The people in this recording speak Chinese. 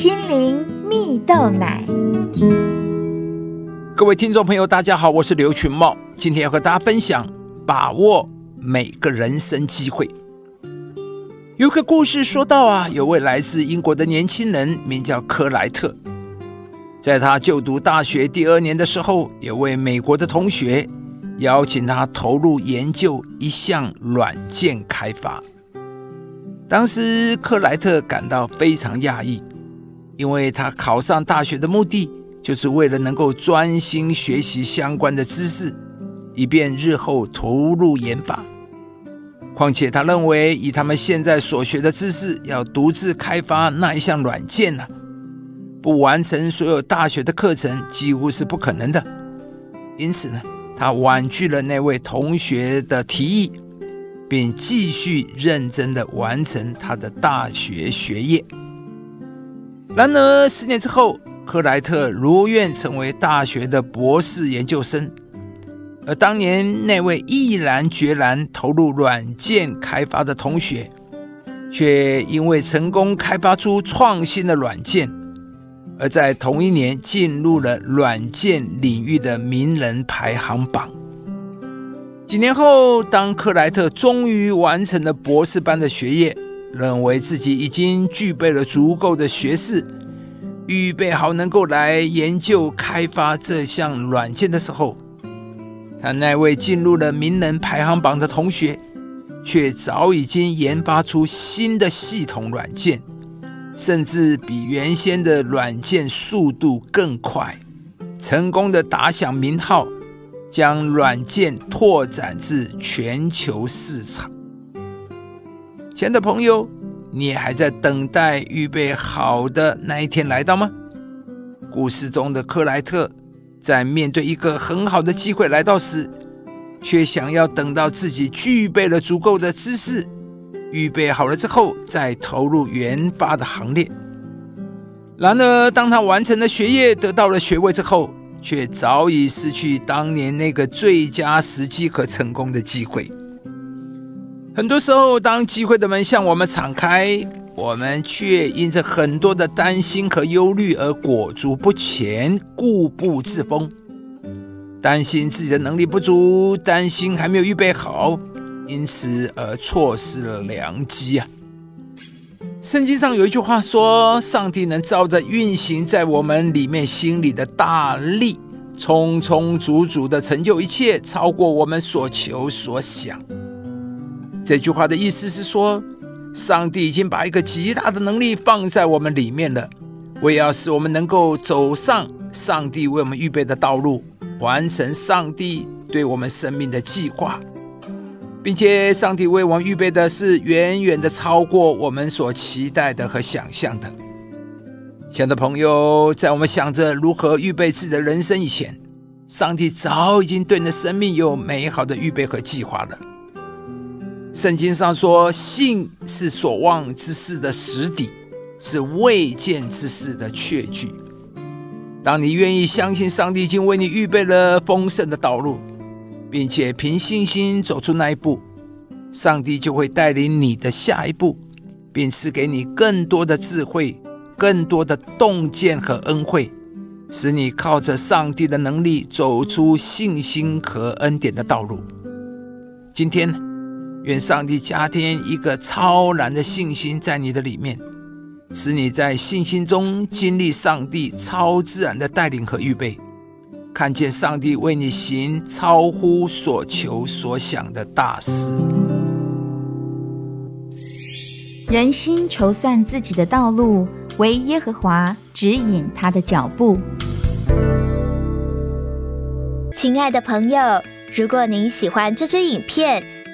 心灵蜜豆奶。各位听众朋友，大家好，我是刘群茂，今天要和大家分享把握每个人生机会。有个故事说到啊，有位来自英国的年轻人，名叫克莱特，在他就读大学第二年的时候，有位美国的同学邀请他投入研究一项软件开发。当时克莱特感到非常讶异，因为他考上大学的目的就是为了能够专心学习相关的知识，以便日后投入研发。况且，他认为以他们现在所学的知识，要独自开发那一项软件呢，不完成所有大学的课程几乎是不可能的。因此呢，他婉拒了那位同学的提议，并继续认真的完成他的大学学业。然而，十年之后，克莱特如愿成为大学的博士研究生。而当年那位毅然决然投入软件开发的同学，却因为成功开发出创新的软件，而在同一年进入了软件领域的名人排行榜。几年后，当克莱特终于完成了博士班的学业，认为自己已经具备了足够的学识，预备好能够来研究开发这项软件的时候，他那位进入了名人排行榜的同学，却早已经研发出新的系统软件，甚至比原先的软件速度更快，成功的打响名号，将软件拓展至全球市场。亲爱的朋友，你还在等待预备好的那一天来到吗？故事中的克莱特。在面对一个很好的机会来到时，却想要等到自己具备了足够的知识，预备好了之后，再投入研发的行列。然而，当他完成了学业，得到了学位之后，却早已失去当年那个最佳时机和成功的机会。很多时候，当机会的门向我们敞开，我们却因着很多的担心和忧虑而裹足不前、固步自封，担心自己的能力不足，担心还没有预备好，因此而错失了良机啊！圣经上有一句话说：“上帝能照着运行在我们里面心里的大力，充充足足的成就一切，超过我们所求所想。”这句话的意思是说。上帝已经把一个极大的能力放在我们里面了，为要使我们能够走上上帝为我们预备的道路，完成上帝对我们生命的计划，并且上帝为我们预备的是远远的超过我们所期待的和想象的。亲爱的朋友，在我们想着如何预备自己的人生以前，上帝早已经对你的生命有美好的预备和计划了。圣经上说：“信是所望之事的实底，是未见之事的确据。”当你愿意相信上帝已经为你预备了丰盛的道路，并且凭信心走出那一步，上帝就会带领你的下一步，并赐给你更多的智慧、更多的洞见和恩惠，使你靠着上帝的能力走出信心和恩典的道路。今天。愿上帝加添一个超然的信心在你的里面，使你在信心中经历上帝超自然的带领和预备，看见上帝为你行超乎所求所想的大事。人心筹算自己的道路，唯耶和华指引他的脚步。亲爱的朋友，如果您喜欢这支影片，